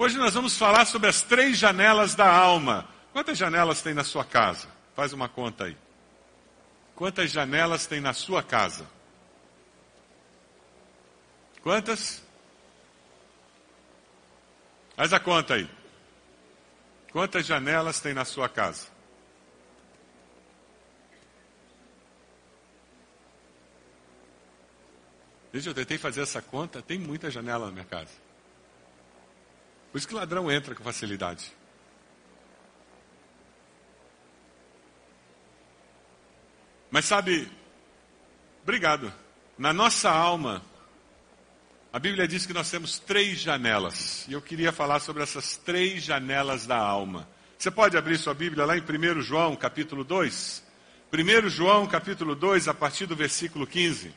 Hoje nós vamos falar sobre as três janelas da alma. Quantas janelas tem na sua casa? Faz uma conta aí. Quantas janelas tem na sua casa? Quantas? Faz a conta aí. Quantas janelas tem na sua casa? Gente, eu tentei fazer essa conta, tem muita janela na minha casa. Por isso que ladrão entra com facilidade. Mas sabe, obrigado. Na nossa alma, a Bíblia diz que nós temos três janelas. E eu queria falar sobre essas três janelas da alma. Você pode abrir sua Bíblia lá em 1 João, capítulo 2? 1 João, capítulo 2, a partir do versículo 15.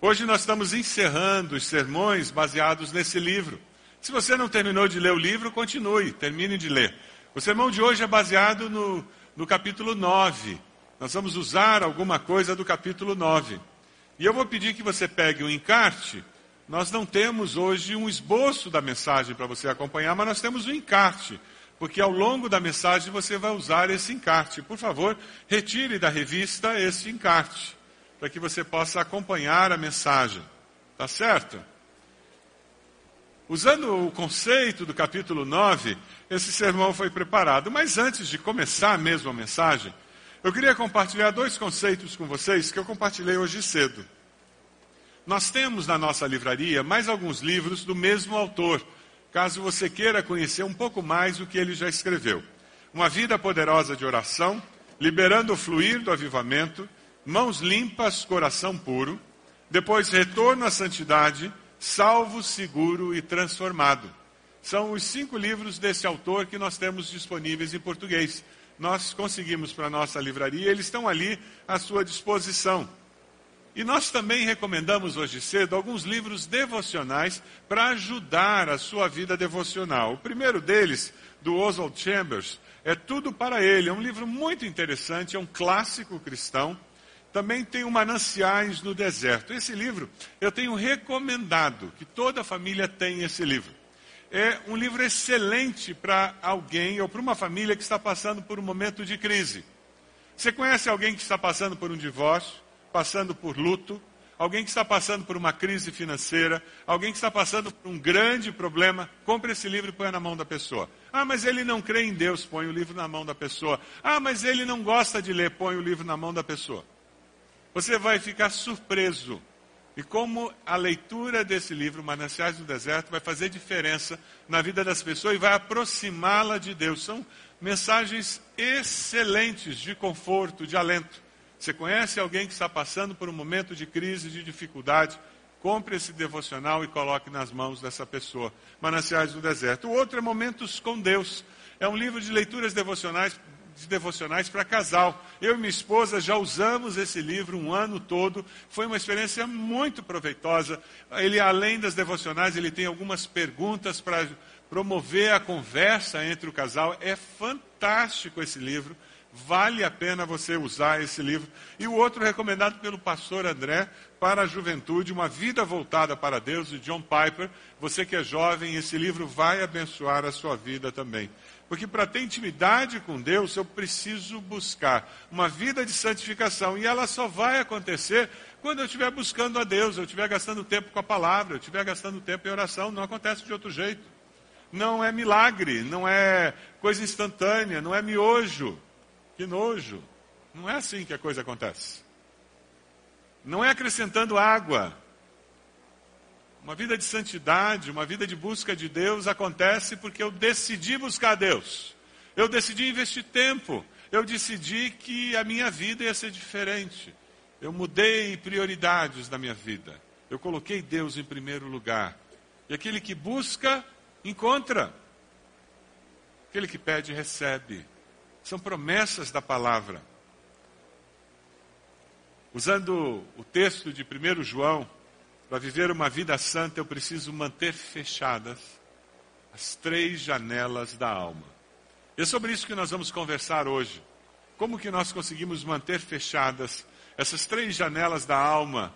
Hoje nós estamos encerrando os sermões baseados nesse livro. Se você não terminou de ler o livro, continue, termine de ler. O sermão de hoje é baseado no, no capítulo 9. Nós vamos usar alguma coisa do capítulo 9. E eu vou pedir que você pegue um encarte nós não temos hoje um esboço da mensagem para você acompanhar, mas nós temos um encarte, porque ao longo da mensagem você vai usar esse encarte. Por favor, retire da revista esse encarte, para que você possa acompanhar a mensagem. Tá certo? Usando o conceito do capítulo 9, esse sermão foi preparado. Mas antes de começar mesmo a mensagem, eu queria compartilhar dois conceitos com vocês que eu compartilhei hoje cedo. Nós temos na nossa livraria mais alguns livros do mesmo autor, caso você queira conhecer um pouco mais o que ele já escreveu. Uma Vida Poderosa de Oração, Liberando o Fluir do Avivamento, Mãos Limpas, Coração Puro, depois Retorno à Santidade, Salvo, Seguro e Transformado. São os cinco livros desse autor que nós temos disponíveis em português. Nós conseguimos para a nossa livraria, eles estão ali à sua disposição. E nós também recomendamos hoje cedo alguns livros devocionais para ajudar a sua vida devocional. O primeiro deles, do Oswald Chambers, é Tudo para Ele. É um livro muito interessante, é um clássico cristão. Também tem o Mananciais no Deserto. Esse livro eu tenho recomendado que toda família tenha esse livro. É um livro excelente para alguém ou para uma família que está passando por um momento de crise. Você conhece alguém que está passando por um divórcio? passando por luto, alguém que está passando por uma crise financeira, alguém que está passando por um grande problema, compre esse livro e põe na mão da pessoa. Ah, mas ele não crê em Deus, põe o livro na mão da pessoa. Ah, mas ele não gosta de ler, põe o livro na mão da pessoa. Você vai ficar surpreso. E como a leitura desse livro, Mananciais do Deserto, vai fazer diferença na vida das pessoas e vai aproximá-la de Deus. São mensagens excelentes de conforto, de alento. Você conhece alguém que está passando por um momento de crise, de dificuldade? Compre esse devocional e coloque nas mãos dessa pessoa. Mananciais do Deserto. O outro é Momentos com Deus. É um livro de leituras devocionais de devocionais para casal. Eu e minha esposa já usamos esse livro um ano todo. Foi uma experiência muito proveitosa. Ele, além das devocionais, ele tem algumas perguntas para promover a conversa entre o casal. É fantástico esse livro. Vale a pena você usar esse livro. E o outro recomendado pelo pastor André para a juventude, Uma Vida Voltada para Deus, de John Piper. Você que é jovem, esse livro vai abençoar a sua vida também. Porque para ter intimidade com Deus, eu preciso buscar uma vida de santificação. E ela só vai acontecer quando eu estiver buscando a Deus, eu estiver gastando tempo com a palavra, eu estiver gastando tempo em oração. Não acontece de outro jeito. Não é milagre, não é coisa instantânea, não é miojo. Que nojo. Não é assim que a coisa acontece. Não é acrescentando água. Uma vida de santidade, uma vida de busca de Deus acontece porque eu decidi buscar Deus. Eu decidi investir tempo. Eu decidi que a minha vida ia ser diferente. Eu mudei prioridades da minha vida. Eu coloquei Deus em primeiro lugar. E aquele que busca, encontra. Aquele que pede, recebe. São promessas da palavra. Usando o texto de 1 João, para viver uma vida santa eu preciso manter fechadas as três janelas da alma. E é sobre isso que nós vamos conversar hoje. Como que nós conseguimos manter fechadas essas três janelas da alma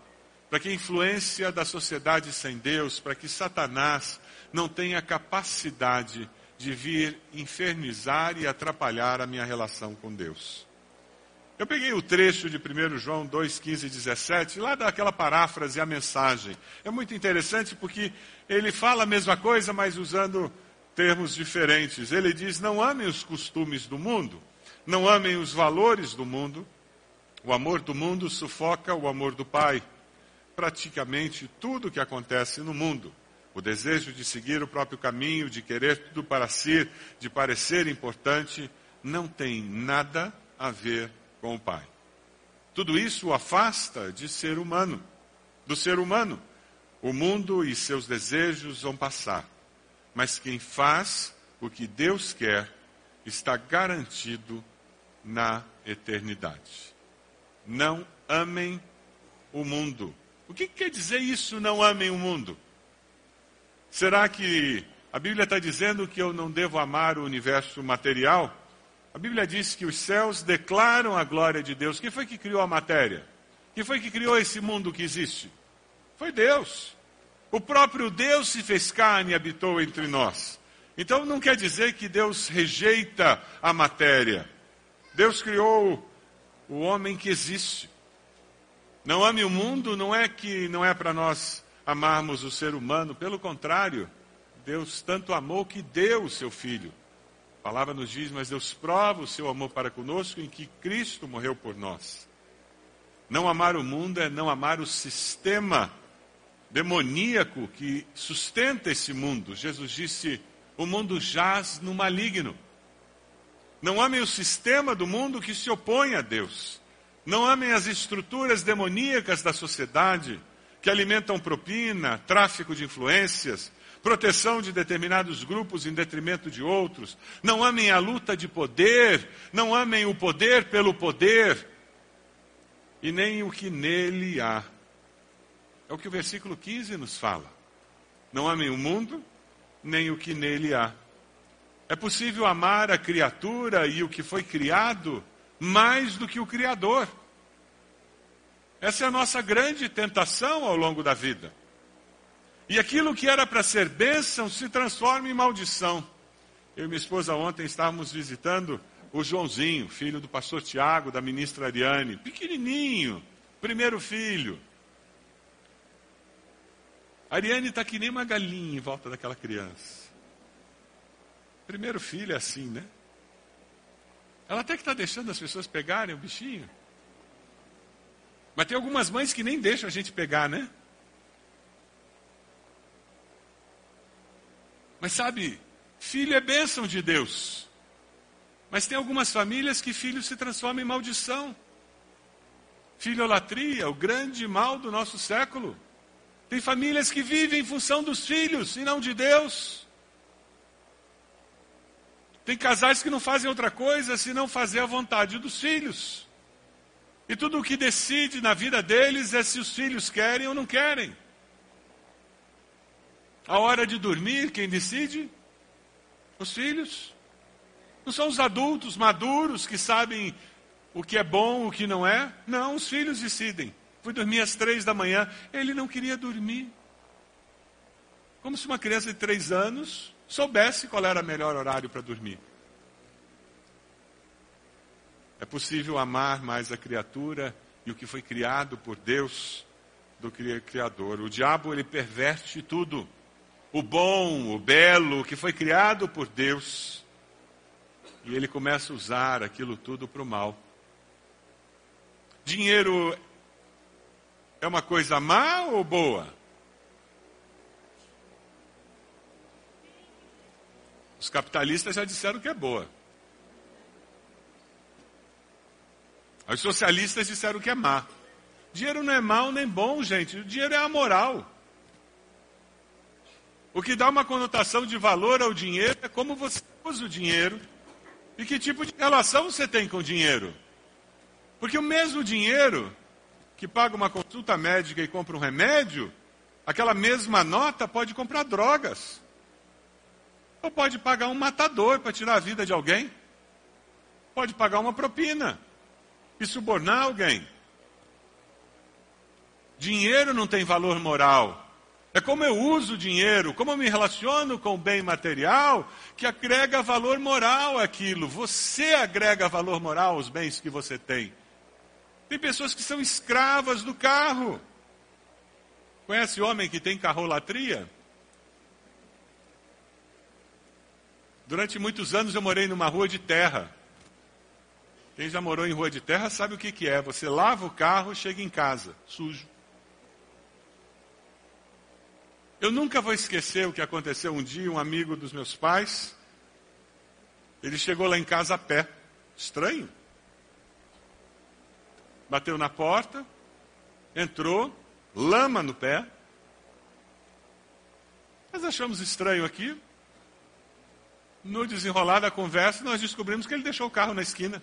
para que a influência da sociedade sem Deus, para que Satanás não tenha capacidade de vir infernizar e atrapalhar a minha relação com Deus. Eu peguei o trecho de 1 João 2, 15 e 17, lá daquela paráfrase, a mensagem. É muito interessante porque ele fala a mesma coisa, mas usando termos diferentes. Ele diz: Não amem os costumes do mundo, não amem os valores do mundo. O amor do mundo sufoca o amor do Pai. Praticamente tudo que acontece no mundo. O desejo de seguir o próprio caminho, de querer tudo para si, de parecer importante, não tem nada a ver com o Pai. Tudo isso o afasta de ser humano, do ser humano. O mundo e seus desejos vão passar, mas quem faz o que Deus quer está garantido na eternidade. Não amem o mundo. O que quer dizer isso, não amem o mundo? Será que a Bíblia está dizendo que eu não devo amar o universo material? A Bíblia diz que os céus declaram a glória de Deus. Quem foi que criou a matéria? Quem foi que criou esse mundo que existe? Foi Deus. O próprio Deus se fez carne e habitou entre nós. Então não quer dizer que Deus rejeita a matéria. Deus criou o homem que existe. Não ame o mundo não é que não é para nós amarmos o ser humano, pelo contrário, Deus tanto amou que deu o seu filho a palavra nos diz, mas Deus prova o seu amor para conosco em que Cristo morreu por nós. Não amar o mundo é não amar o sistema demoníaco que sustenta esse mundo. Jesus disse: o mundo jaz no maligno. Não amem o sistema do mundo que se opõe a Deus. Não amem as estruturas demoníacas da sociedade que alimentam propina, tráfico de influências, proteção de determinados grupos em detrimento de outros. Não amem a luta de poder, não amem o poder pelo poder, e nem o que nele há. É o que o versículo 15 nos fala. Não amem o mundo, nem o que nele há. É possível amar a criatura e o que foi criado mais do que o Criador. Essa é a nossa grande tentação ao longo da vida. E aquilo que era para ser bênção se transforma em maldição. Eu e minha esposa ontem estávamos visitando o Joãozinho, filho do pastor Tiago, da ministra Ariane, pequenininho, primeiro filho. A Ariane está que nem uma galinha em volta daquela criança. Primeiro filho é assim, né? Ela até que está deixando as pessoas pegarem o bichinho. Mas tem algumas mães que nem deixam a gente pegar, né? Mas sabe, filho é bênção de Deus. Mas tem algumas famílias que filho se transforma em maldição. Filholatria, o grande mal do nosso século. Tem famílias que vivem em função dos filhos e não de Deus. Tem casais que não fazem outra coisa senão fazer a vontade dos filhos. E tudo o que decide na vida deles é se os filhos querem ou não querem. A hora de dormir, quem decide? Os filhos. Não são os adultos maduros que sabem o que é bom, o que não é. Não, os filhos decidem. Fui dormir às três da manhã, ele não queria dormir. Como se uma criança de três anos soubesse qual era o melhor horário para dormir. É possível amar mais a criatura e o que foi criado por Deus do que o Criador. O diabo, ele perverte tudo o bom, o belo, que foi criado por Deus. E ele começa a usar aquilo tudo para o mal. Dinheiro é uma coisa má ou boa? Os capitalistas já disseram que é boa. Os socialistas disseram que é má. Dinheiro não é mal nem bom, gente. O dinheiro é amoral. O que dá uma conotação de valor ao dinheiro é como você usa o dinheiro e que tipo de relação você tem com o dinheiro. Porque o mesmo dinheiro que paga uma consulta médica e compra um remédio, aquela mesma nota pode comprar drogas. Ou pode pagar um matador para tirar a vida de alguém. Pode pagar uma propina e subornar alguém. Dinheiro não tem valor moral. É como eu uso o dinheiro, como eu me relaciono com o bem material, que agrega valor moral àquilo. Você agrega valor moral aos bens que você tem. Tem pessoas que são escravas do carro. Conhece homem que tem carrolatria? Durante muitos anos eu morei numa rua de terra. Quem já morou em rua de terra sabe o que, que é. Você lava o carro, chega em casa, sujo. Eu nunca vou esquecer o que aconteceu um dia, um amigo dos meus pais. Ele chegou lá em casa a pé. Estranho. Bateu na porta, entrou, lama no pé. Nós achamos estranho aqui. No desenrolar da conversa, nós descobrimos que ele deixou o carro na esquina.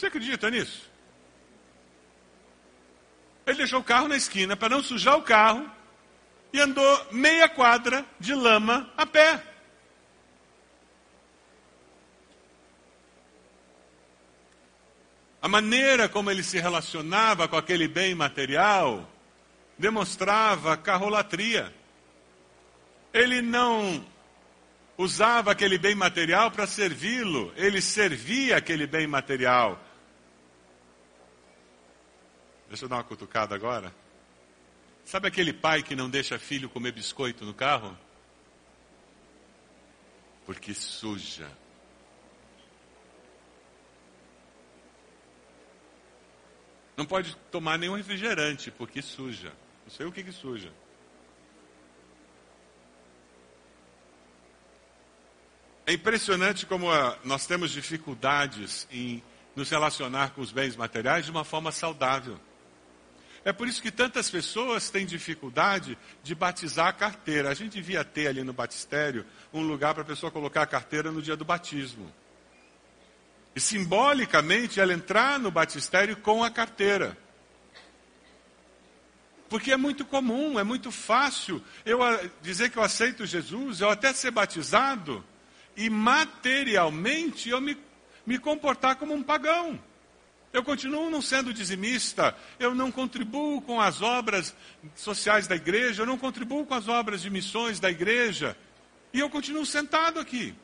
Você acredita nisso? Ele deixou o carro na esquina para não sujar o carro e andou meia quadra de lama a pé. A maneira como ele se relacionava com aquele bem material demonstrava carrolatria. Ele não usava aquele bem material para servi-lo, ele servia aquele bem material. Deixa eu dar uma cutucada agora. Sabe aquele pai que não deixa filho comer biscoito no carro? Porque suja. Não pode tomar nenhum refrigerante, porque suja. Não sei o que, que suja. É impressionante como ah, nós temos dificuldades em nos relacionar com os bens materiais de uma forma saudável. É por isso que tantas pessoas têm dificuldade de batizar a carteira. A gente devia ter ali no batistério um lugar para a pessoa colocar a carteira no dia do batismo. E simbolicamente ela entrar no batistério com a carteira. Porque é muito comum, é muito fácil eu dizer que eu aceito Jesus, eu até ser batizado, e materialmente eu me, me comportar como um pagão. Eu continuo não sendo dizimista, eu não contribuo com as obras sociais da igreja, eu não contribuo com as obras de missões da igreja, e eu continuo sentado aqui.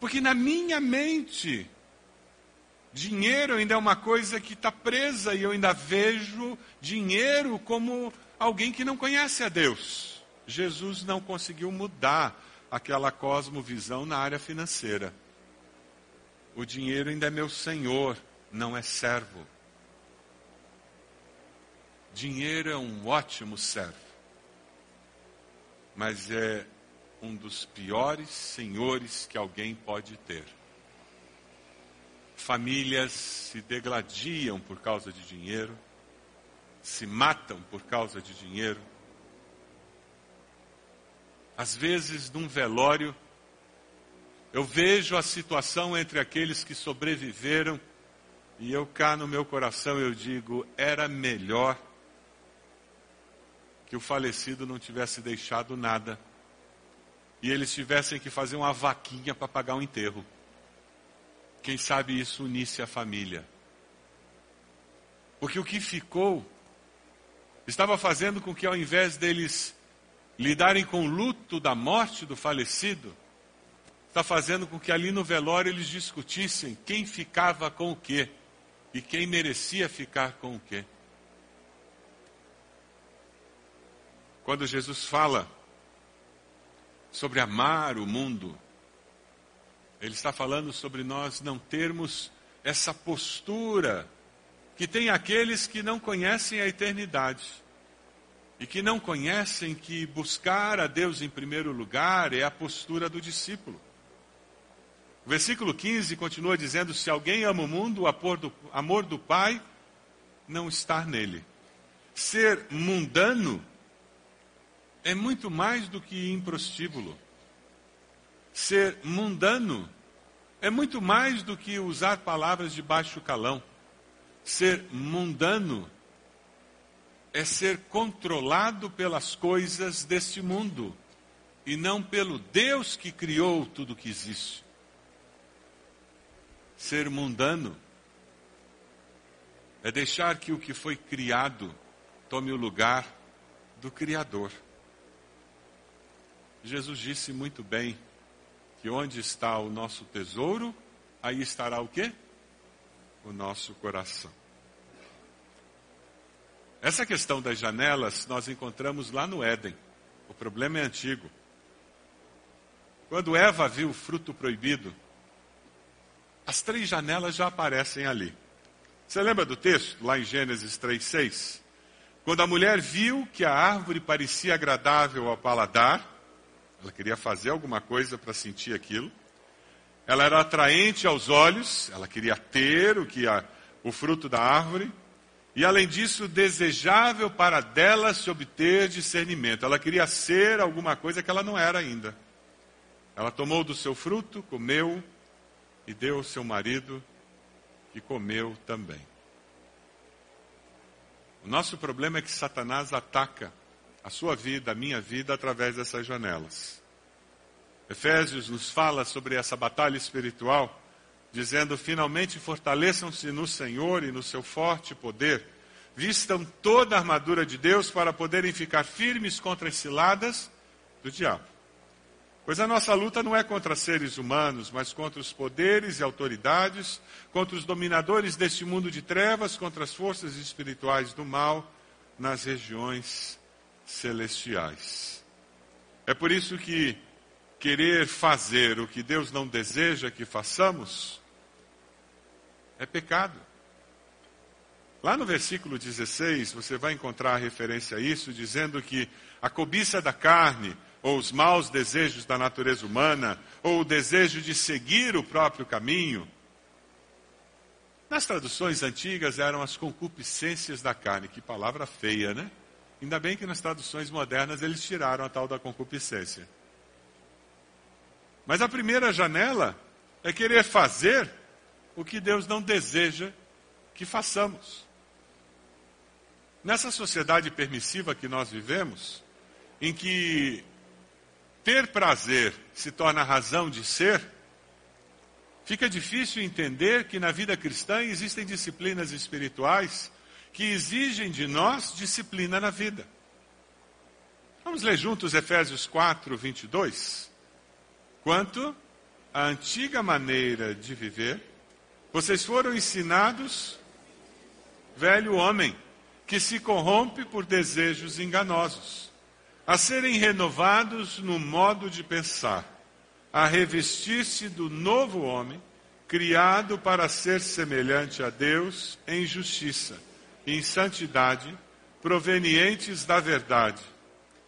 Porque na minha mente, dinheiro ainda é uma coisa que está presa e eu ainda vejo dinheiro como alguém que não conhece a Deus. Jesus não conseguiu mudar aquela cosmovisão na área financeira. O dinheiro ainda é meu senhor, não é servo. Dinheiro é um ótimo servo, mas é um dos piores senhores que alguém pode ter. Famílias se degladiam por causa de dinheiro, se matam por causa de dinheiro. Às vezes, num velório, eu vejo a situação entre aqueles que sobreviveram e eu cá no meu coração eu digo, era melhor que o falecido não tivesse deixado nada e eles tivessem que fazer uma vaquinha para pagar o um enterro. Quem sabe isso unisse a família. Porque o que ficou estava fazendo com que ao invés deles lidarem com o luto da morte do falecido, está fazendo com que ali no velório eles discutissem quem ficava com o quê e quem merecia ficar com o quê. Quando Jesus fala sobre amar o mundo, ele está falando sobre nós não termos essa postura que tem aqueles que não conhecem a eternidade e que não conhecem que buscar a Deus em primeiro lugar é a postura do discípulo. O versículo 15 continua dizendo: Se alguém ama o mundo, o amor do Pai não está nele. Ser mundano é muito mais do que improstíbulo. Ser mundano é muito mais do que usar palavras de baixo calão. Ser mundano é ser controlado pelas coisas deste mundo e não pelo Deus que criou tudo que existe. Ser mundano é deixar que o que foi criado tome o lugar do Criador. Jesus disse muito bem que onde está o nosso tesouro, aí estará o quê? O nosso coração. Essa questão das janelas nós encontramos lá no Éden. O problema é antigo. Quando Eva viu o fruto proibido, as três janelas já aparecem ali. Você lembra do texto, lá em Gênesis 3,6? Quando a mulher viu que a árvore parecia agradável ao paladar, ela queria fazer alguma coisa para sentir aquilo. Ela era atraente aos olhos, ela queria ter o que a, o fruto da árvore. E além disso, desejável para dela se obter discernimento. Ela queria ser alguma coisa que ela não era ainda. Ela tomou do seu fruto, comeu e deu ao seu marido, que comeu também. O nosso problema é que Satanás ataca a sua vida, a minha vida, através dessas janelas. Efésios nos fala sobre essa batalha espiritual, dizendo: finalmente fortaleçam-se no Senhor e no seu forte poder, vistam toda a armadura de Deus para poderem ficar firmes contra as ciladas do diabo. Pois a nossa luta não é contra seres humanos, mas contra os poderes e autoridades, contra os dominadores deste mundo de trevas, contra as forças espirituais do mal nas regiões celestiais. É por isso que querer fazer o que Deus não deseja que façamos é pecado. Lá no versículo 16, você vai encontrar a referência a isso, dizendo que a cobiça da carne, ou os maus desejos da natureza humana, ou o desejo de seguir o próprio caminho. Nas traduções antigas eram as concupiscências da carne, que palavra feia, né? Ainda bem que nas traduções modernas eles tiraram a tal da concupiscência. Mas a primeira janela é querer fazer o que Deus não deseja que façamos. Nessa sociedade permissiva que nós vivemos, em que ter prazer se torna razão de ser, fica difícil entender que na vida cristã existem disciplinas espirituais que exigem de nós disciplina na vida. Vamos ler juntos Efésios 4, 22. Quanto à antiga maneira de viver, vocês foram ensinados, velho homem, que se corrompe por desejos enganosos a serem renovados no modo de pensar, a revestir-se do novo homem, criado para ser semelhante a Deus em justiça e em santidade, provenientes da verdade.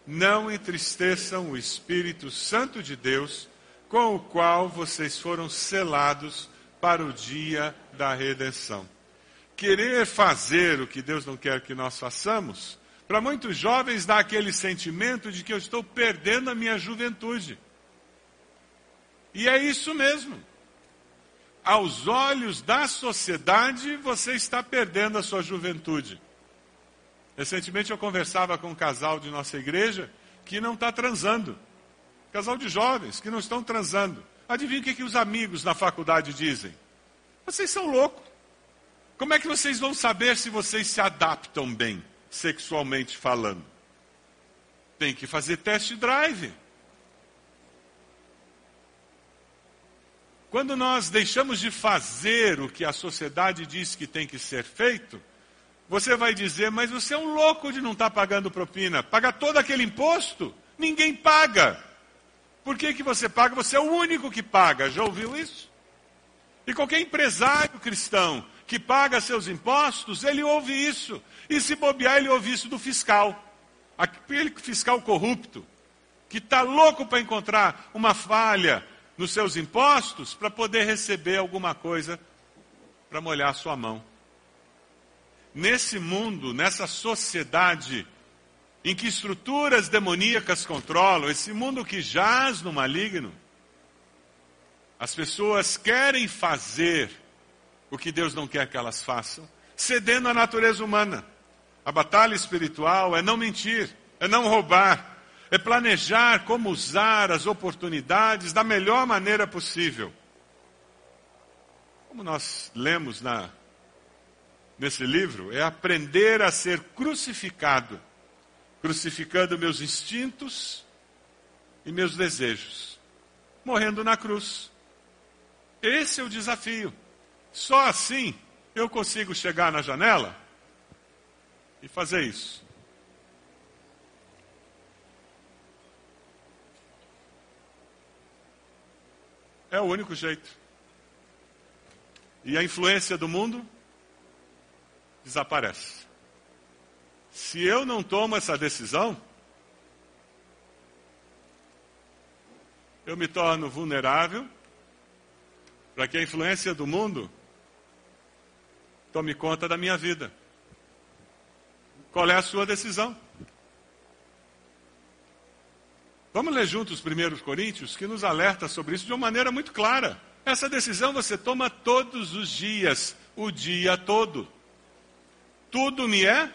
Não entristeçam o Espírito Santo de Deus, com o qual vocês foram selados para o dia da redenção. Querer fazer o que Deus não quer que nós façamos para muitos jovens dá aquele sentimento de que eu estou perdendo a minha juventude. E é isso mesmo. Aos olhos da sociedade, você está perdendo a sua juventude. Recentemente eu conversava com um casal de nossa igreja que não está transando. Casal de jovens que não estão transando. Adivinha o que, que os amigos na faculdade dizem? Vocês são loucos. Como é que vocês vão saber se vocês se adaptam bem? Sexualmente falando. Tem que fazer test drive. Quando nós deixamos de fazer o que a sociedade diz que tem que ser feito, você vai dizer, mas você é um louco de não estar tá pagando propina. Paga todo aquele imposto? Ninguém paga. Por que, que você paga? Você é o único que paga. Já ouviu isso? E qualquer empresário cristão que paga seus impostos, ele ouve isso. E se bobear, ele ouve isso do fiscal. Aquele fiscal corrupto, que está louco para encontrar uma falha nos seus impostos para poder receber alguma coisa para molhar sua mão. Nesse mundo, nessa sociedade em que estruturas demoníacas controlam, esse mundo que jaz no maligno, as pessoas querem fazer o que Deus não quer que elas façam, cedendo à natureza humana. A batalha espiritual é não mentir, é não roubar, é planejar como usar as oportunidades da melhor maneira possível. Como nós lemos na nesse livro é aprender a ser crucificado, crucificando meus instintos e meus desejos, morrendo na cruz. Esse é o desafio. Só assim eu consigo chegar na janela e fazer isso. É o único jeito. E a influência do mundo desaparece. Se eu não tomo essa decisão, eu me torno vulnerável para que a influência do mundo tome conta da minha vida. Qual é a sua decisão? Vamos ler juntos os primeiros Coríntios, que nos alerta sobre isso de uma maneira muito clara. Essa decisão você toma todos os dias, o dia todo. Tudo me é.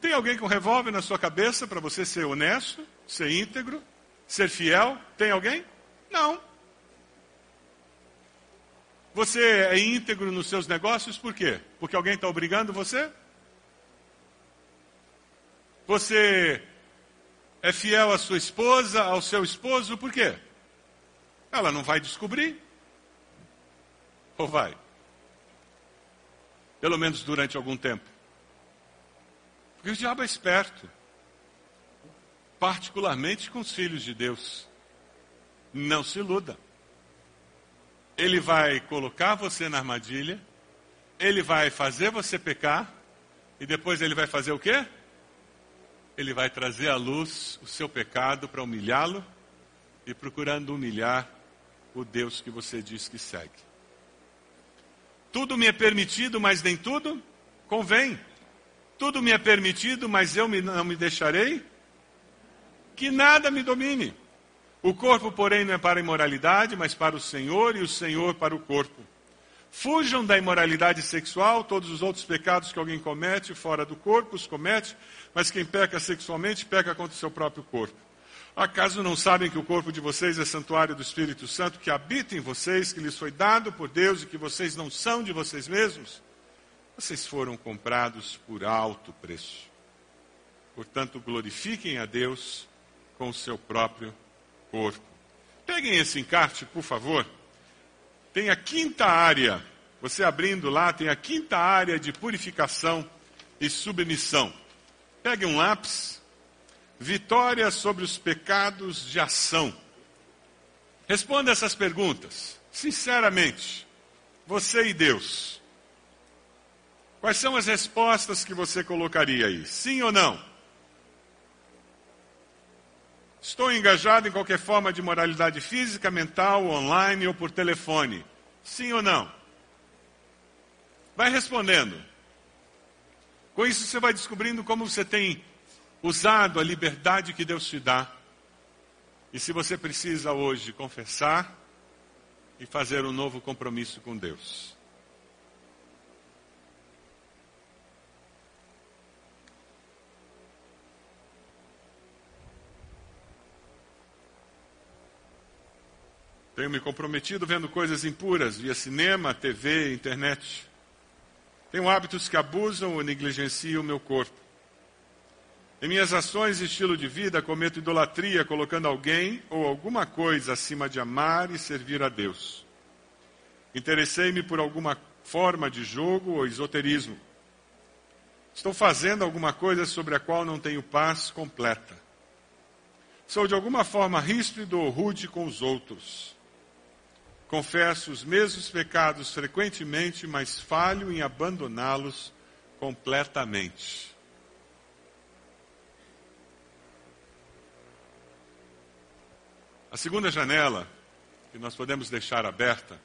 Tem alguém com revólver na sua cabeça para você ser honesto, ser íntegro, ser fiel? Tem alguém? Não. Você é íntegro nos seus negócios por quê? Porque alguém está obrigando você? Você é fiel à sua esposa, ao seu esposo, por quê? Ela não vai descobrir? Ou vai? Pelo menos durante algum tempo. Porque o diabo é esperto. Particularmente com os filhos de Deus. Não se iluda. Ele vai colocar você na armadilha, ele vai fazer você pecar, e depois ele vai fazer o quê? Ele vai trazer à luz o seu pecado para humilhá-lo e procurando humilhar o Deus que você diz que segue. Tudo me é permitido, mas nem tudo convém. Tudo me é permitido, mas eu não me deixarei que nada me domine. O corpo, porém, não é para a imoralidade, mas para o Senhor, e o Senhor para o corpo. Fujam da imoralidade sexual, todos os outros pecados que alguém comete fora do corpo os comete, mas quem peca sexualmente peca contra o seu próprio corpo. Acaso não sabem que o corpo de vocês é santuário do Espírito Santo que habita em vocês, que lhes foi dado por Deus e que vocês não são de vocês mesmos? Vocês foram comprados por alto preço. Portanto, glorifiquem a Deus com o seu próprio corpo. Peguem esse encarte, por favor. Tem a quinta área. Você abrindo lá, tem a quinta área de purificação e submissão. Pegue um lápis. Vitória sobre os pecados de ação. Responda essas perguntas, sinceramente. Você e Deus. Quais são as respostas que você colocaria aí? Sim ou não? Estou engajado em qualquer forma de moralidade física, mental, online ou por telefone? Sim ou não? Vai respondendo. Com isso você vai descobrindo como você tem usado a liberdade que Deus te dá. E se você precisa hoje confessar e fazer um novo compromisso com Deus. Tenho me comprometido vendo coisas impuras via cinema, TV, internet. Tenho hábitos que abusam ou negligenciam o meu corpo. Em minhas ações e estilo de vida, cometo idolatria, colocando alguém ou alguma coisa acima de amar e servir a Deus. Interessei-me por alguma forma de jogo ou esoterismo. Estou fazendo alguma coisa sobre a qual não tenho paz completa. Sou de alguma forma ríspido ou rude com os outros. Confesso os mesmos pecados frequentemente, mas falho em abandoná-los completamente. A segunda janela, que nós podemos deixar aberta,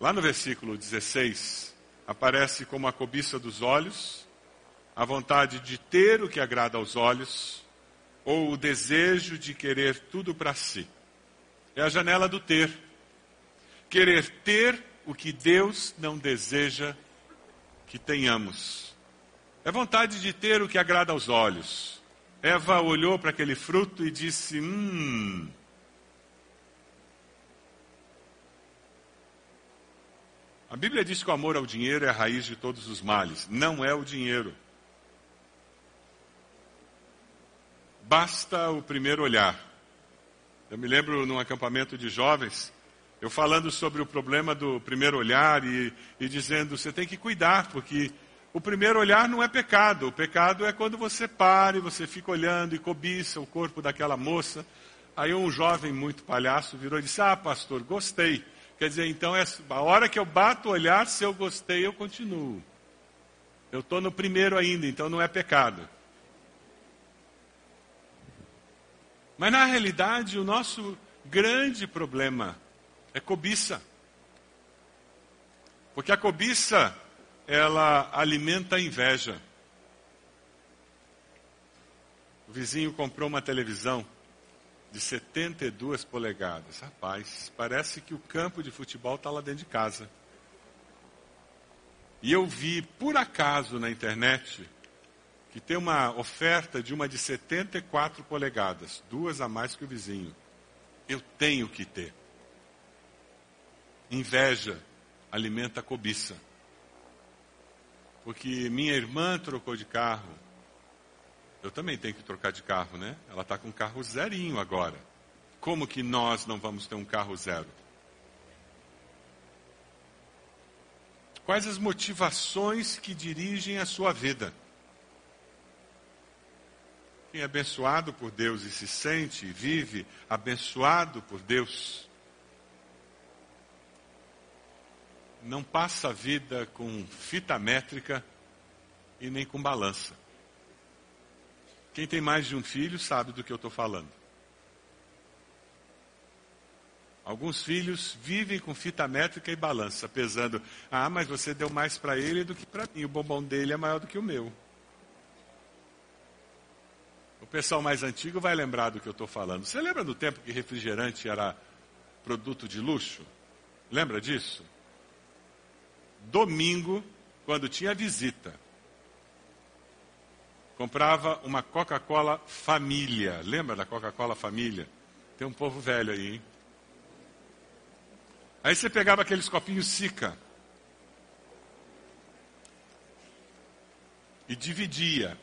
lá no versículo 16, aparece como a cobiça dos olhos, a vontade de ter o que agrada aos olhos, ou o desejo de querer tudo para si. É a janela do ter. Querer ter o que Deus não deseja que tenhamos. É vontade de ter o que agrada aos olhos. Eva olhou para aquele fruto e disse: Hum. A Bíblia diz que o amor ao dinheiro é a raiz de todos os males. Não é o dinheiro. Basta o primeiro olhar. Eu me lembro num acampamento de jovens, eu falando sobre o problema do primeiro olhar e, e dizendo: você tem que cuidar, porque o primeiro olhar não é pecado. O pecado é quando você para e você fica olhando e cobiça o corpo daquela moça. Aí um jovem muito palhaço virou e disse: Ah, pastor, gostei. Quer dizer, então, é a hora que eu bato o olhar, se eu gostei, eu continuo. Eu estou no primeiro ainda, então não é pecado. Mas na realidade, o nosso grande problema é cobiça. Porque a cobiça, ela alimenta a inveja. O vizinho comprou uma televisão de 72 polegadas. Rapaz, parece que o campo de futebol está lá dentro de casa. E eu vi, por acaso, na internet, que tem uma oferta de uma de 74 polegadas, duas a mais que o vizinho. Eu tenho que ter. Inveja alimenta a cobiça. Porque minha irmã trocou de carro, eu também tenho que trocar de carro, né? Ela está com um carro zerinho agora. Como que nós não vamos ter um carro zero? Quais as motivações que dirigem a sua vida? Quem é abençoado por Deus e se sente e vive abençoado por Deus, não passa a vida com fita métrica e nem com balança. Quem tem mais de um filho sabe do que eu estou falando. Alguns filhos vivem com fita métrica e balança, pesando. Ah, mas você deu mais para ele do que para mim. O bombom dele é maior do que o meu. O pessoal mais antigo vai lembrar do que eu estou falando. Você lembra do tempo que refrigerante era produto de luxo? Lembra disso? Domingo, quando tinha visita, comprava uma Coca-Cola família. Lembra da Coca-Cola família? Tem um povo velho aí, hein? Aí você pegava aqueles copinhos Sica e dividia.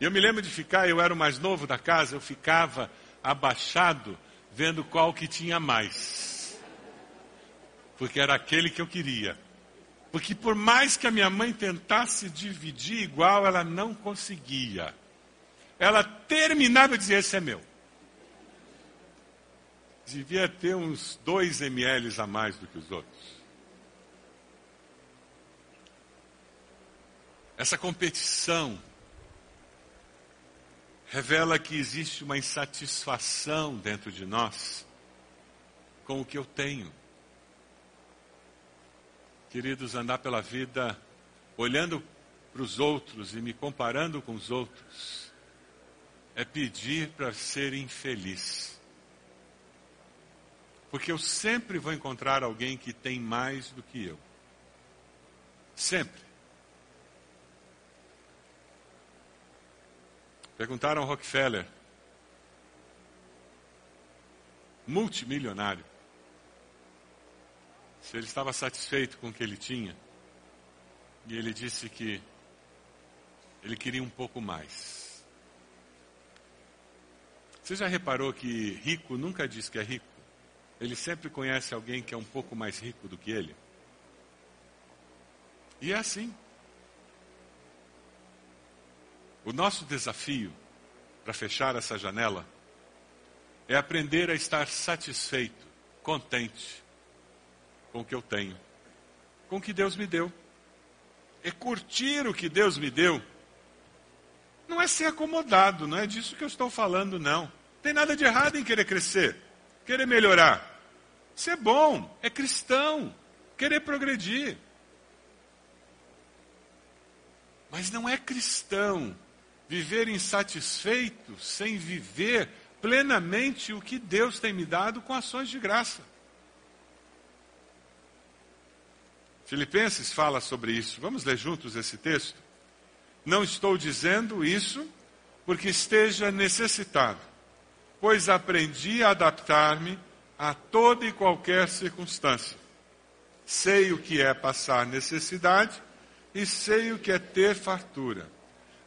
Eu me lembro de ficar, eu era o mais novo da casa, eu ficava abaixado vendo qual que tinha mais. Porque era aquele que eu queria. Porque por mais que a minha mãe tentasse dividir igual, ela não conseguia. Ela terminava e dizia: Esse é meu. Devia ter uns 2 ml a mais do que os outros. Essa competição revela que existe uma insatisfação dentro de nós com o que eu tenho. Queridos, andar pela vida olhando para os outros e me comparando com os outros é pedir para ser infeliz. Porque eu sempre vou encontrar alguém que tem mais do que eu. Sempre. Perguntaram ao Rockefeller, multimilionário, se ele estava satisfeito com o que ele tinha. E ele disse que ele queria um pouco mais. Você já reparou que rico nunca diz que é rico? Ele sempre conhece alguém que é um pouco mais rico do que ele. E é assim. O nosso desafio para fechar essa janela é aprender a estar satisfeito, contente com o que eu tenho, com o que Deus me deu. É curtir o que Deus me deu. Não é ser acomodado, não é disso que eu estou falando, não. Tem nada de errado em querer crescer, querer melhorar. Isso é bom, é cristão, querer progredir. Mas não é cristão viver insatisfeito sem viver plenamente o que Deus tem me dado com ações de graça. Filipenses fala sobre isso. Vamos ler juntos esse texto? Não estou dizendo isso porque esteja necessitado, pois aprendi a adaptar-me a toda e qualquer circunstância. sei o que é passar necessidade e sei o que é ter fartura.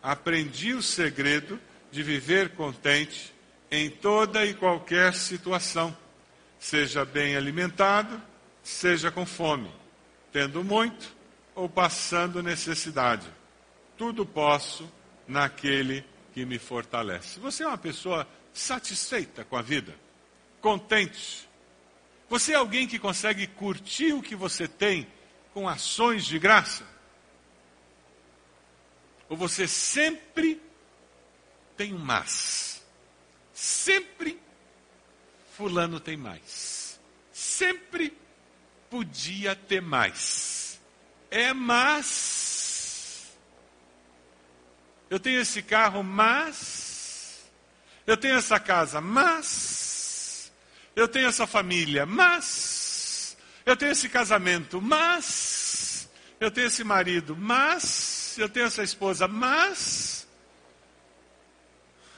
Aprendi o segredo de viver contente em toda e qualquer situação, seja bem alimentado, seja com fome, tendo muito ou passando necessidade. Tudo posso naquele que me fortalece. Você é uma pessoa satisfeita com a vida, contente. Você é alguém que consegue curtir o que você tem com ações de graça? Ou você sempre tem um mas? Sempre fulano tem mais. Sempre podia ter mais. É mas. Eu tenho esse carro, mas. Eu tenho essa casa, mas. Eu tenho essa família, mas. Eu tenho esse casamento, mas. Eu tenho esse marido, mas. Eu tenho essa esposa, mas.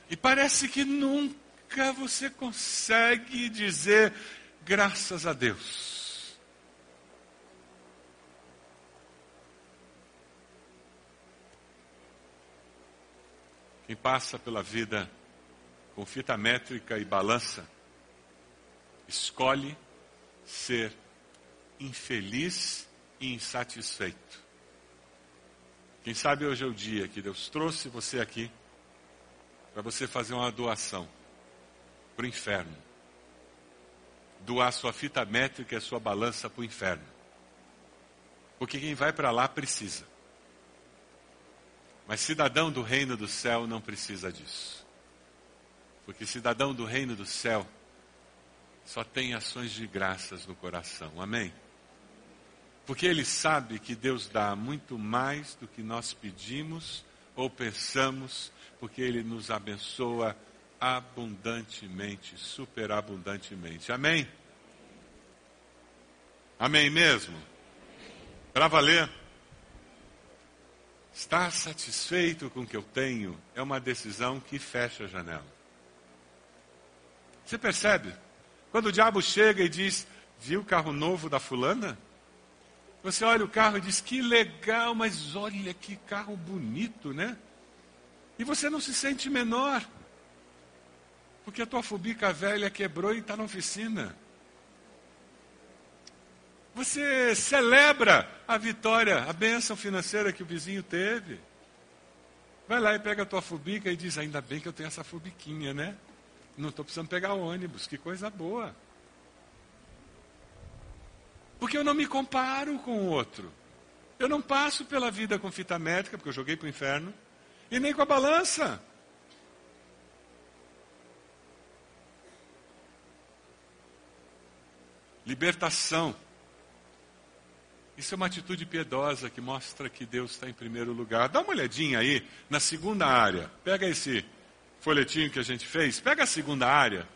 E parece que nunca você consegue dizer graças a Deus. Quem passa pela vida com fita métrica e balança, escolhe ser infeliz e insatisfeito. Quem sabe hoje é o dia que Deus trouxe você aqui para você fazer uma doação para o inferno. Doar sua fita métrica e sua balança para o inferno. Porque quem vai para lá precisa. Mas cidadão do reino do céu não precisa disso. Porque cidadão do reino do céu só tem ações de graças no coração. Amém? Porque ele sabe que Deus dá muito mais do que nós pedimos ou pensamos, porque ele nos abençoa abundantemente, superabundantemente. Amém? Amém mesmo? Para valer? Estar satisfeito com o que eu tenho é uma decisão que fecha a janela. Você percebe? Quando o diabo chega e diz: Viu o carro novo da fulana? Você olha o carro e diz: Que legal, mas olha que carro bonito, né? E você não se sente menor, porque a tua fubica velha quebrou e está na oficina. Você celebra a vitória, a bênção financeira que o vizinho teve. Vai lá e pega a tua fubica e diz: Ainda bem que eu tenho essa fubiquinha, né? Não estou precisando pegar ônibus, que coisa boa. Porque eu não me comparo com o outro. Eu não passo pela vida com fita métrica, porque eu joguei para o inferno, e nem com a balança. Libertação. Isso é uma atitude piedosa que mostra que Deus está em primeiro lugar. Dá uma olhadinha aí na segunda área. Pega esse folhetinho que a gente fez, pega a segunda área.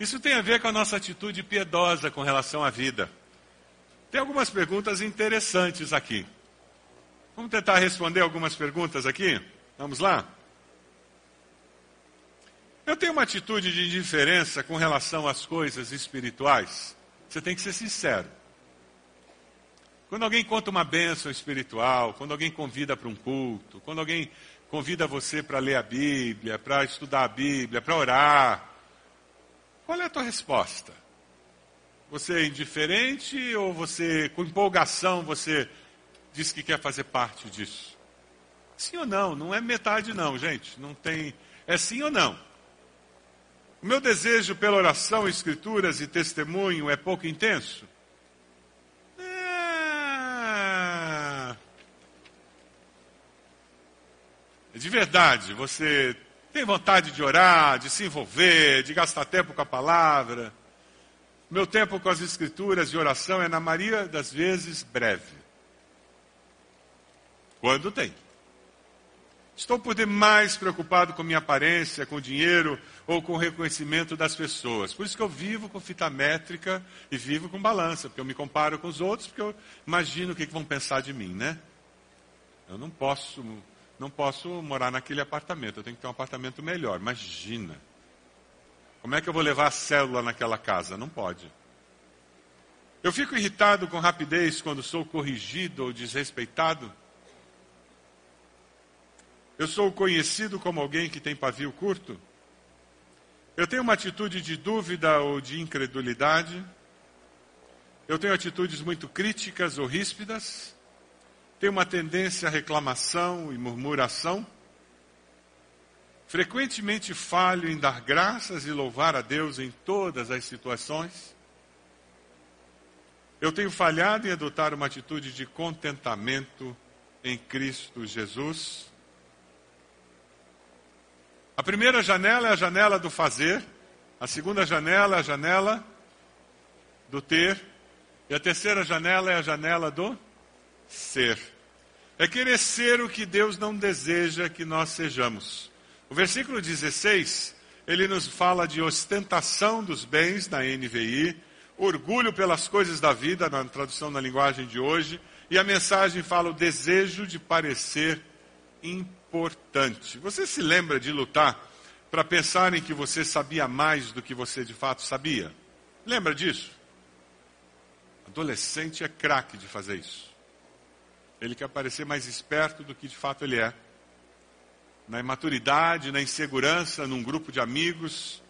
Isso tem a ver com a nossa atitude piedosa com relação à vida. Tem algumas perguntas interessantes aqui. Vamos tentar responder algumas perguntas aqui? Vamos lá? Eu tenho uma atitude de indiferença com relação às coisas espirituais. Você tem que ser sincero. Quando alguém conta uma bênção espiritual, quando alguém convida para um culto, quando alguém convida você para ler a Bíblia, para estudar a Bíblia, para orar, qual é a tua resposta? Você é indiferente ou você, com empolgação, você diz que quer fazer parte disso? Sim ou não? Não é metade não, gente. Não tem. É sim ou não? O meu desejo pela oração, escrituras e testemunho é pouco intenso? de verdade, você tem vontade de orar, de se envolver, de gastar tempo com a palavra. Meu tempo com as escrituras e oração é, na maioria das vezes, breve. Quando tem. Estou por demais preocupado com minha aparência, com dinheiro ou com o reconhecimento das pessoas. Por isso que eu vivo com fita métrica e vivo com balança, porque eu me comparo com os outros, porque eu imagino o que vão pensar de mim, né? Eu não posso não posso morar naquele apartamento, eu tenho que ter um apartamento melhor. Imagina. Como é que eu vou levar a célula naquela casa? Não pode. Eu fico irritado com rapidez quando sou corrigido ou desrespeitado. Eu sou conhecido como alguém que tem pavio curto. Eu tenho uma atitude de dúvida ou de incredulidade. Eu tenho atitudes muito críticas ou ríspidas. Tenho uma tendência à reclamação e murmuração. Frequentemente falho em dar graças e louvar a Deus em todas as situações. Eu tenho falhado em adotar uma atitude de contentamento em Cristo Jesus. A primeira janela é a janela do fazer, a segunda janela é a janela do ter, e a terceira janela é a janela do ser. É querer ser o que Deus não deseja que nós sejamos. O versículo 16, ele nos fala de ostentação dos bens na NVI, orgulho pelas coisas da vida, na tradução na linguagem de hoje, e a mensagem fala o desejo de parecer importante. Você se lembra de lutar para pensar em que você sabia mais do que você de fato sabia? Lembra disso? Adolescente é craque de fazer isso. Ele quer parecer mais esperto do que de fato ele é. Na imaturidade, na insegurança, num grupo de amigos.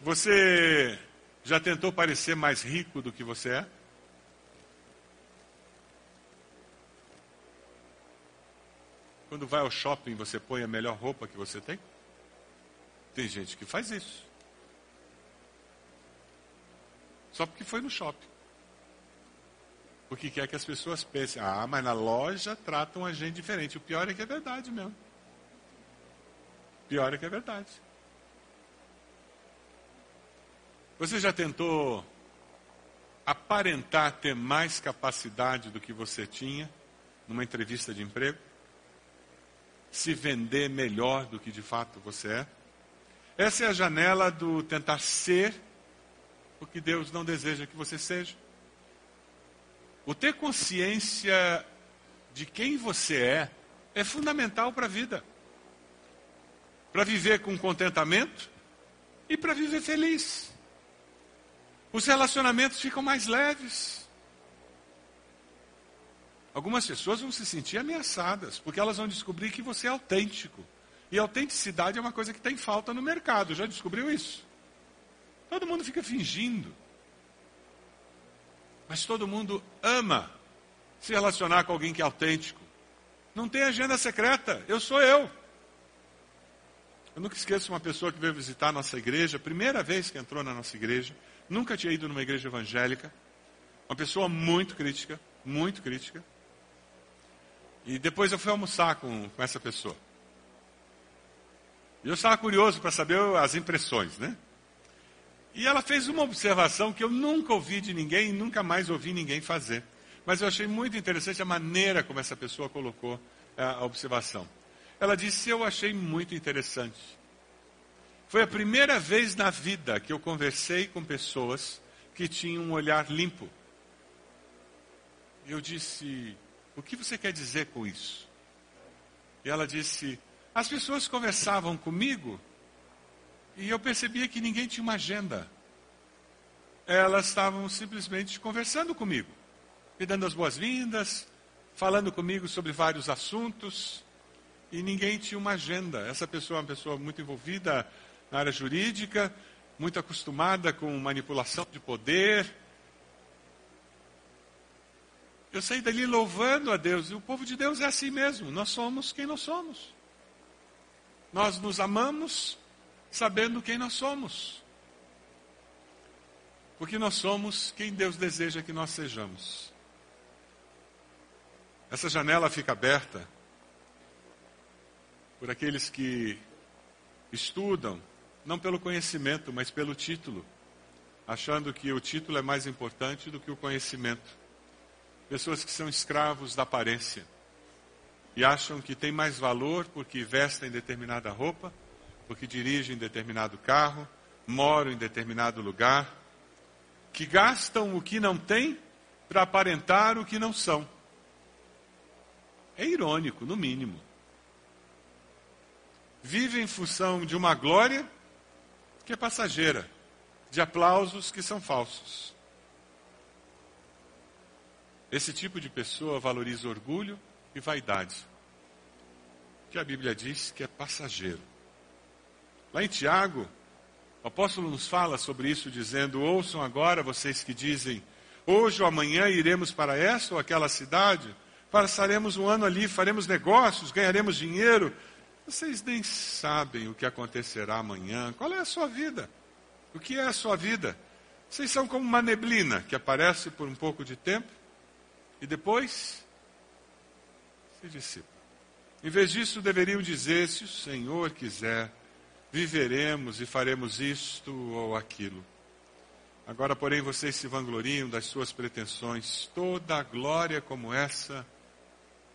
Você já tentou parecer mais rico do que você é? Quando vai ao shopping, você põe a melhor roupa que você tem? Tem gente que faz isso. Só porque foi no shopping. Porque quer que as pessoas pensem, ah, mas na loja tratam a gente diferente. O pior é que é verdade mesmo. Pior é que é verdade. Você já tentou aparentar ter mais capacidade do que você tinha numa entrevista de emprego? se vender melhor do que de fato você é. Essa é a janela do tentar ser o que Deus não deseja que você seja. O ter consciência de quem você é é fundamental para a vida. Para viver com contentamento e para viver feliz. Os relacionamentos ficam mais leves. Algumas pessoas vão se sentir ameaçadas, porque elas vão descobrir que você é autêntico. E autenticidade é uma coisa que tem falta no mercado. Já descobriu isso? Todo mundo fica fingindo. Mas todo mundo ama se relacionar com alguém que é autêntico. Não tem agenda secreta. Eu sou eu. Eu nunca esqueço uma pessoa que veio visitar a nossa igreja, primeira vez que entrou na nossa igreja, nunca tinha ido numa igreja evangélica. Uma pessoa muito crítica, muito crítica. E depois eu fui almoçar com, com essa pessoa. E eu estava curioso para saber as impressões, né? E ela fez uma observação que eu nunca ouvi de ninguém e nunca mais ouvi ninguém fazer. Mas eu achei muito interessante a maneira como essa pessoa colocou é, a observação. Ela disse: Eu achei muito interessante. Foi a primeira vez na vida que eu conversei com pessoas que tinham um olhar limpo. Eu disse: o que você quer dizer com isso? E ela disse: As pessoas conversavam comigo e eu percebia que ninguém tinha uma agenda. Elas estavam simplesmente conversando comigo, me dando as boas-vindas, falando comigo sobre vários assuntos, e ninguém tinha uma agenda. Essa pessoa é uma pessoa muito envolvida na área jurídica, muito acostumada com manipulação de poder, eu saí dali louvando a Deus. E o povo de Deus é assim mesmo. Nós somos quem nós somos. Nós nos amamos sabendo quem nós somos. Porque nós somos quem Deus deseja que nós sejamos. Essa janela fica aberta por aqueles que estudam, não pelo conhecimento, mas pelo título, achando que o título é mais importante do que o conhecimento. Pessoas que são escravos da aparência e acham que tem mais valor porque vestem determinada roupa, porque dirigem determinado carro, moram em determinado lugar, que gastam o que não têm para aparentar o que não são. É irônico, no mínimo. Vivem em função de uma glória que é passageira, de aplausos que são falsos. Esse tipo de pessoa valoriza orgulho e vaidade, que a Bíblia diz que é passageiro. Lá em Tiago, o apóstolo nos fala sobre isso, dizendo: Ouçam agora vocês que dizem, hoje ou amanhã iremos para essa ou aquela cidade, passaremos um ano ali, faremos negócios, ganharemos dinheiro. Vocês nem sabem o que acontecerá amanhã. Qual é a sua vida? O que é a sua vida? Vocês são como uma neblina que aparece por um pouco de tempo e depois se dissipa. Em vez disso, deveriam dizer: se o Senhor quiser, viveremos e faremos isto ou aquilo. Agora, porém, vocês se vangloriam das suas pretensões. Toda a glória como essa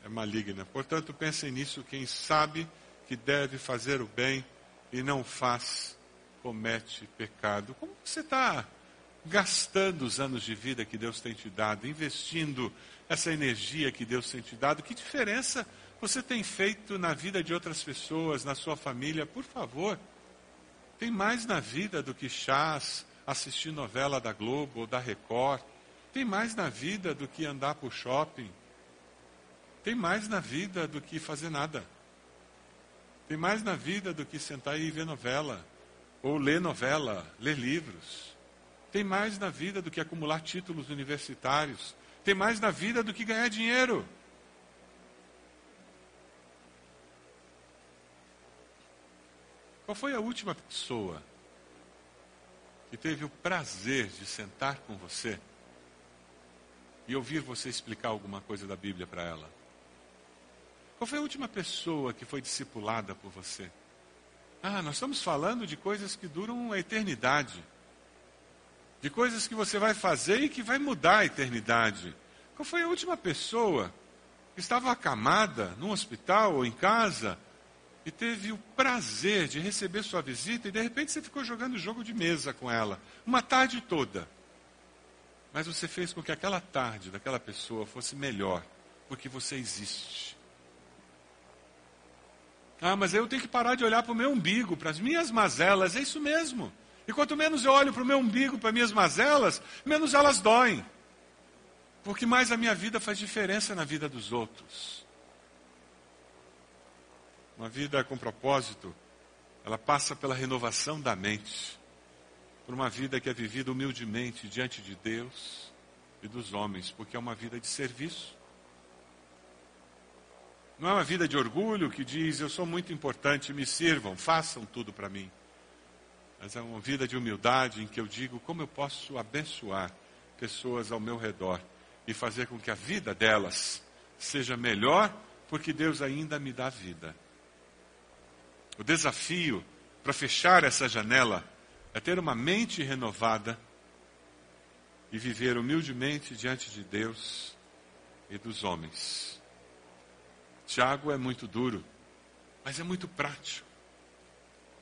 é maligna. Portanto, pensem nisso. Quem sabe que deve fazer o bem e não faz, comete pecado. Como você está gastando os anos de vida que Deus tem te dado, investindo essa energia que Deus tem te dado? Que diferença você tem feito na vida de outras pessoas, na sua família? Por favor, tem mais na vida do que chás, assistir novela da Globo ou da Record. Tem mais na vida do que andar por shopping. Tem mais na vida do que fazer nada. Tem mais na vida do que sentar e ver novela, ou ler novela, ler livros. Tem mais na vida do que acumular títulos universitários. Tem mais na vida do que ganhar dinheiro. Qual foi a última pessoa que teve o prazer de sentar com você e ouvir você explicar alguma coisa da Bíblia para ela? Qual foi a última pessoa que foi discipulada por você? Ah, nós estamos falando de coisas que duram a eternidade. De coisas que você vai fazer e que vai mudar a eternidade. Qual foi a última pessoa que estava acamada num hospital ou em casa e teve o prazer de receber sua visita e de repente você ficou jogando jogo de mesa com ela, uma tarde toda. Mas você fez com que aquela tarde daquela pessoa fosse melhor, porque você existe. Ah, mas eu tenho que parar de olhar para o meu umbigo, para as minhas mazelas, é isso mesmo. E quanto menos eu olho para o meu umbigo, para as minhas mazelas, menos elas doem. Porque mais a minha vida faz diferença na vida dos outros. Uma vida com propósito, ela passa pela renovação da mente, por uma vida que é vivida humildemente diante de Deus e dos homens, porque é uma vida de serviço. Não é uma vida de orgulho que diz eu sou muito importante, me sirvam, façam tudo para mim. Mas é uma vida de humildade em que eu digo como eu posso abençoar pessoas ao meu redor e fazer com que a vida delas seja melhor, porque Deus ainda me dá vida. O desafio para fechar essa janela é ter uma mente renovada e viver humildemente diante de Deus e dos homens. Tiago é muito duro, mas é muito prático.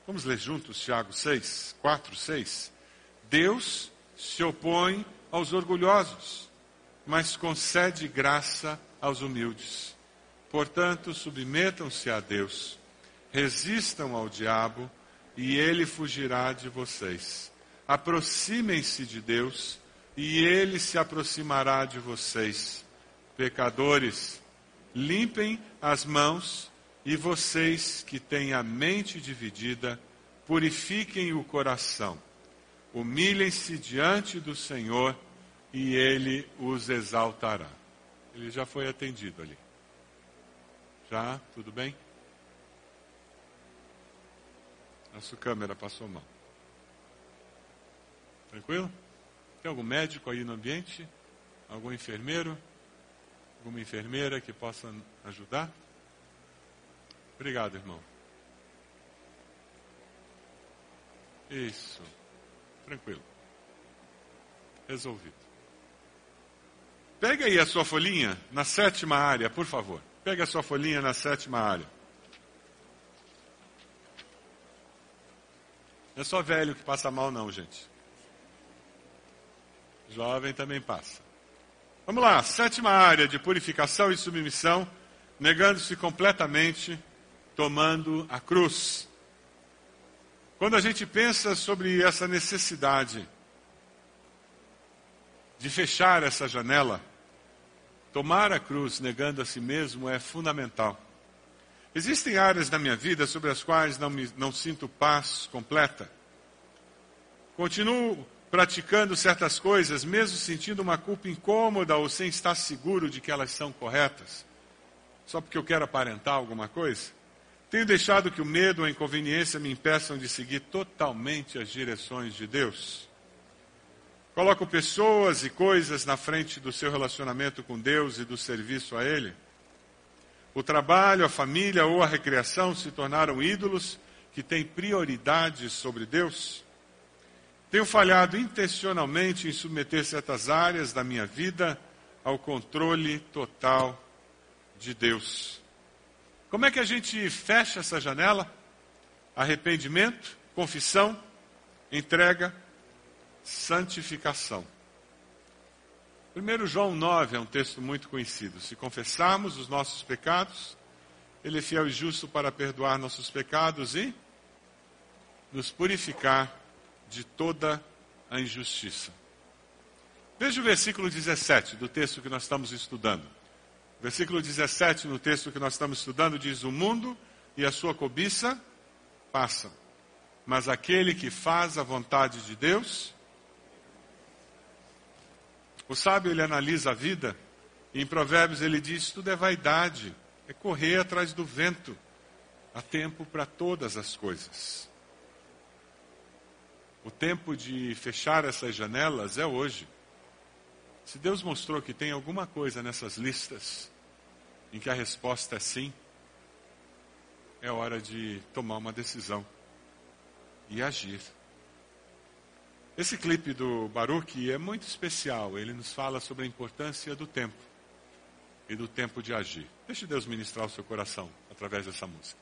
Vamos ler juntos Tiago 6, 4, 6. Deus se opõe aos orgulhosos, mas concede graça aos humildes. Portanto, submetam-se a Deus resistam ao diabo e ele fugirá de vocês. Aproximem-se de Deus e ele se aproximará de vocês. Pecadores, limpem as mãos e vocês que têm a mente dividida, purifiquem o coração. Humilhem-se diante do Senhor e ele os exaltará. Ele já foi atendido ali. Já? Tudo bem? A sua câmera passou mal. Tranquilo? Tem algum médico aí no ambiente? Algum enfermeiro? Alguma enfermeira que possa ajudar? Obrigado, irmão. Isso. Tranquilo. Resolvido. Pega aí a sua folhinha na sétima área, por favor. Pega a sua folhinha na sétima área. Não é só velho que passa mal, não, gente. Jovem também passa. Vamos lá, sétima área de purificação e submissão, negando-se completamente, tomando a cruz. Quando a gente pensa sobre essa necessidade de fechar essa janela, tomar a cruz negando a si mesmo é fundamental. Existem áreas da minha vida sobre as quais não, me, não sinto paz completa. Continuo praticando certas coisas, mesmo sentindo uma culpa incômoda ou sem estar seguro de que elas são corretas, só porque eu quero aparentar alguma coisa. Tenho deixado que o medo ou a inconveniência me impeçam de seguir totalmente as direções de Deus. Coloco pessoas e coisas na frente do seu relacionamento com Deus e do serviço a Ele. O trabalho, a família ou a recreação se tornaram ídolos que têm prioridade sobre Deus. Tenho falhado intencionalmente em submeter certas áreas da minha vida ao controle total de Deus. Como é que a gente fecha essa janela? Arrependimento, confissão, entrega, santificação. 1 João 9 é um texto muito conhecido. Se confessarmos os nossos pecados, Ele é fiel e justo para perdoar nossos pecados e nos purificar de toda a injustiça. Veja o versículo 17 do texto que nós estamos estudando. Versículo 17 no texto que nós estamos estudando diz: O mundo e a sua cobiça passam, mas aquele que faz a vontade de Deus. O sábio ele analisa a vida e em Provérbios ele diz: tudo é vaidade, é correr atrás do vento. Há tempo para todas as coisas. O tempo de fechar essas janelas é hoje. Se Deus mostrou que tem alguma coisa nessas listas em que a resposta é sim, é hora de tomar uma decisão e agir. Esse clipe do Baruch é muito especial. Ele nos fala sobre a importância do tempo e do tempo de agir. Deixe Deus ministrar o seu coração através dessa música.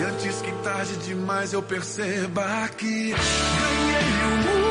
e antes que tarde demais eu perceba que ganhei o mundo.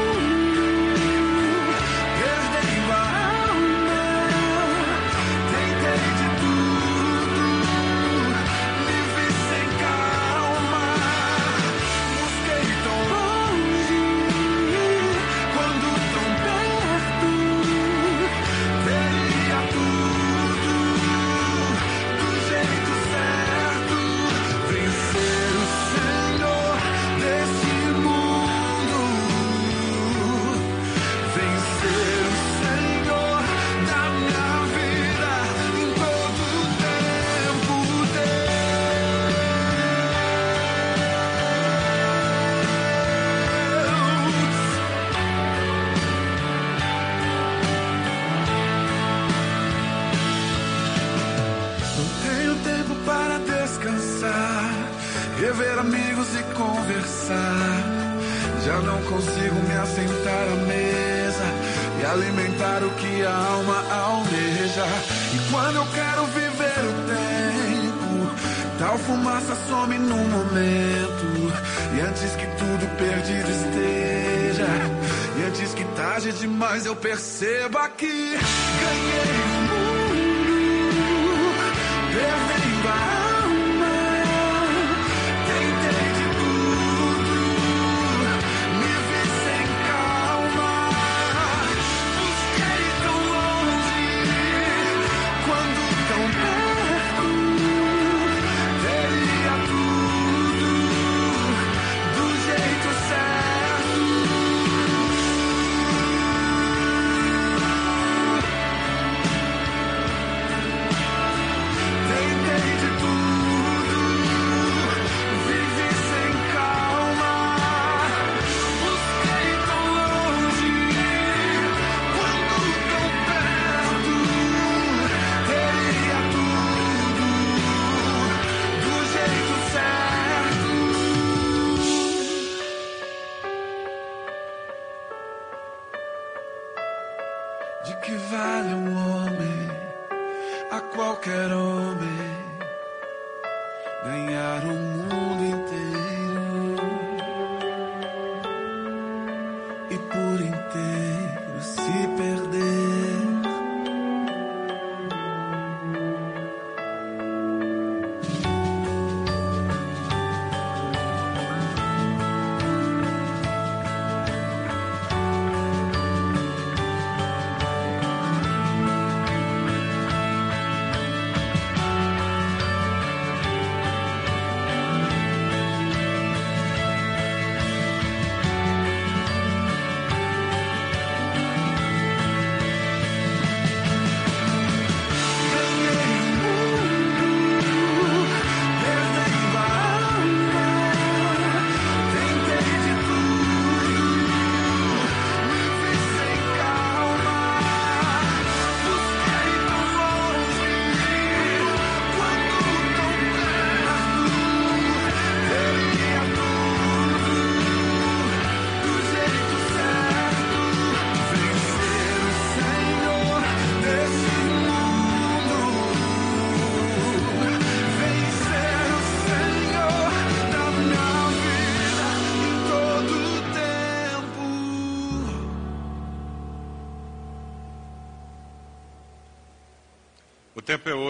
Perceba que para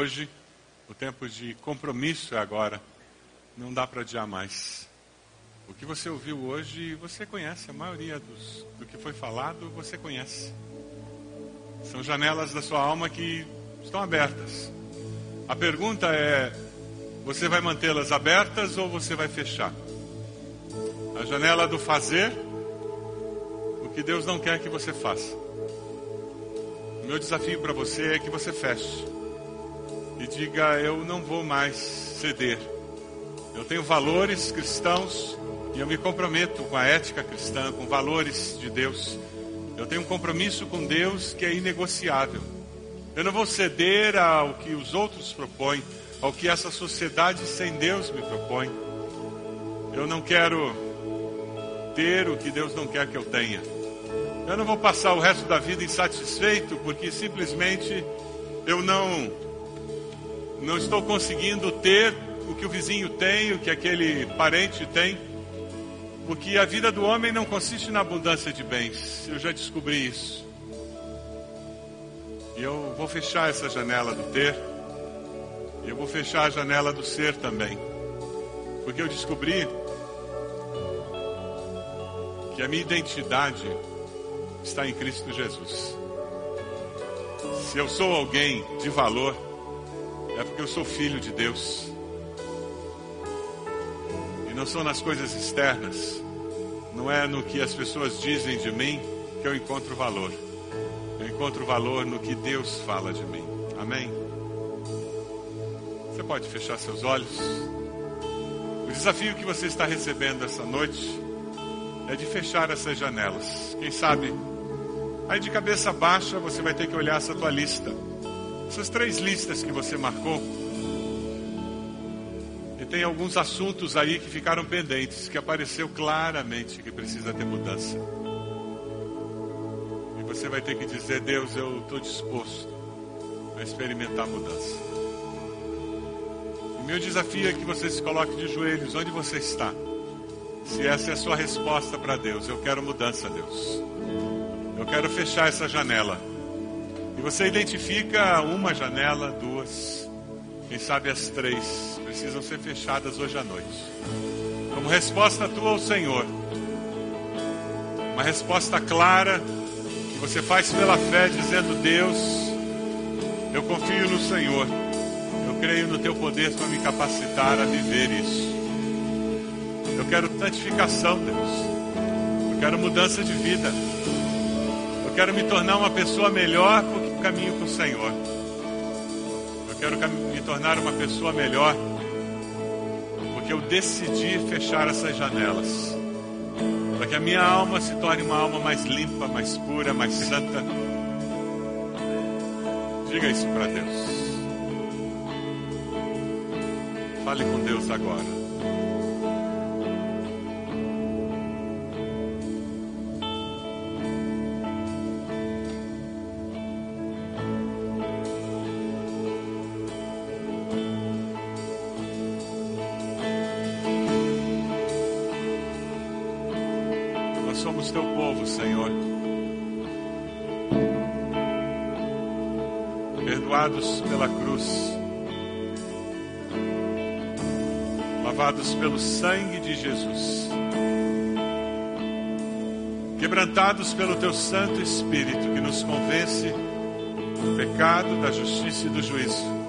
hoje, o tempo de compromisso é agora. Não dá para adiar mais. O que você ouviu hoje, você conhece, a maioria dos, do que foi falado, você conhece. São janelas da sua alma que estão abertas. A pergunta é: você vai mantê-las abertas ou você vai fechar? A janela do fazer, o que Deus não quer que você faça. O meu desafio para você é que você feche e diga: Eu não vou mais ceder. Eu tenho valores cristãos e eu me comprometo com a ética cristã, com valores de Deus. Eu tenho um compromisso com Deus que é inegociável. Eu não vou ceder ao que os outros propõem, ao que essa sociedade sem Deus me propõe. Eu não quero ter o que Deus não quer que eu tenha. Eu não vou passar o resto da vida insatisfeito porque simplesmente eu não não estou conseguindo ter o que o vizinho tem, o que aquele parente tem, porque a vida do homem não consiste na abundância de bens. Eu já descobri isso. E eu vou fechar essa janela do ter, e eu vou fechar a janela do ser também, porque eu descobri que a minha identidade está em Cristo Jesus. Se eu sou alguém de valor, é porque eu sou filho de Deus. E não são nas coisas externas, não é no que as pessoas dizem de mim que eu encontro valor. Eu encontro valor no que Deus fala de mim. Amém? Você pode fechar seus olhos. O desafio que você está recebendo essa noite é de fechar essas janelas. Quem sabe, aí de cabeça baixa você vai ter que olhar essa tua lista. Essas três listas que você marcou. E tem alguns assuntos aí que ficaram pendentes, que apareceu claramente que precisa ter mudança. E você vai ter que dizer, Deus, eu estou disposto a experimentar mudança. O meu desafio é que você se coloque de joelhos onde você está. Se essa é a sua resposta para Deus, eu quero mudança, Deus. Eu quero fechar essa janela. E você identifica uma janela, duas, quem sabe as três, precisam ser fechadas hoje à noite. Como resposta tua ao Senhor. Uma resposta clara que você faz pela fé, dizendo: Deus, eu confio no Senhor. Eu creio no teu poder para me capacitar a viver isso. Eu quero santificação, Deus. Eu quero mudança de vida. Eu quero me tornar uma pessoa melhor porque caminho com o Senhor. Eu quero me tornar uma pessoa melhor porque eu decidi fechar essas janelas. Para que a minha alma se torne uma alma mais limpa, mais pura, mais santa. Diga isso para Deus. Fale com Deus agora. Lavados pelo sangue de Jesus, quebrantados pelo teu Santo Espírito que nos convence do pecado, da justiça e do juízo.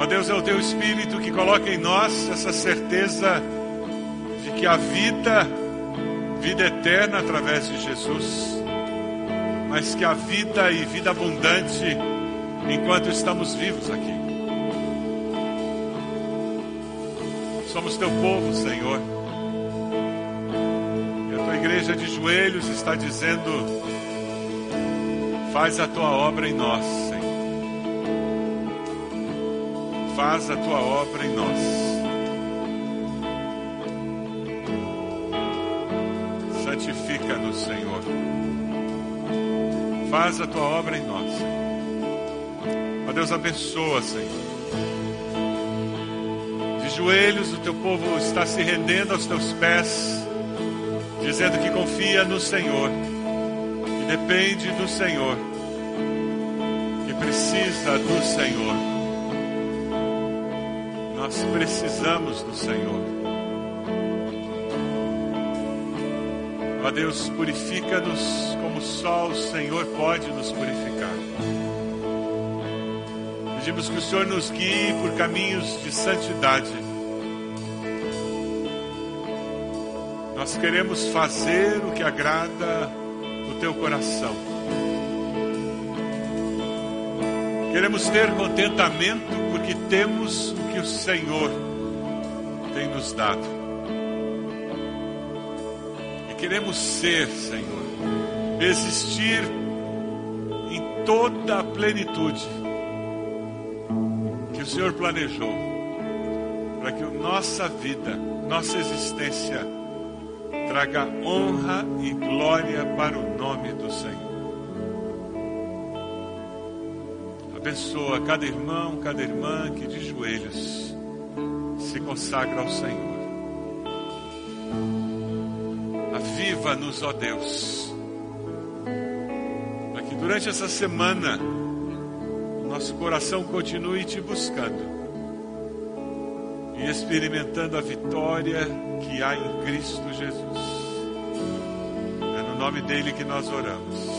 Ó Deus, é o teu Espírito que coloca em nós essa certeza de que a vida, vida eterna através de Jesus, mas que a vida e vida abundante enquanto estamos vivos aqui. Somos teu povo, Senhor. E a tua igreja de joelhos está dizendo: faz a tua obra em nós, Senhor. Faz a tua obra em nós. santifica-nos, Senhor. Faz a tua obra em nós. Ó Deus, abençoa, Senhor. Joelhos, o teu povo está se rendendo aos teus pés, dizendo que confia no Senhor, que depende do Senhor, que precisa do Senhor. Nós precisamos do Senhor. Ó Deus, purifica-nos como só o Senhor pode nos purificar. Pedimos que o Senhor nos guie por caminhos de santidade. Nós queremos fazer o que agrada o teu coração. Queremos ter contentamento porque temos o que o Senhor tem nos dado. Queremos ser, Senhor, existir em toda a plenitude que o Senhor planejou, para que nossa vida, nossa existência, traga honra e glória para o nome do Senhor. Abençoa cada irmão, cada irmã que de joelhos se consagra ao Senhor. Aviva-nos, ó Deus, para que durante essa semana nosso coração continue te buscando e experimentando a vitória que há em Cristo Jesus. No nome dele que nós oramos.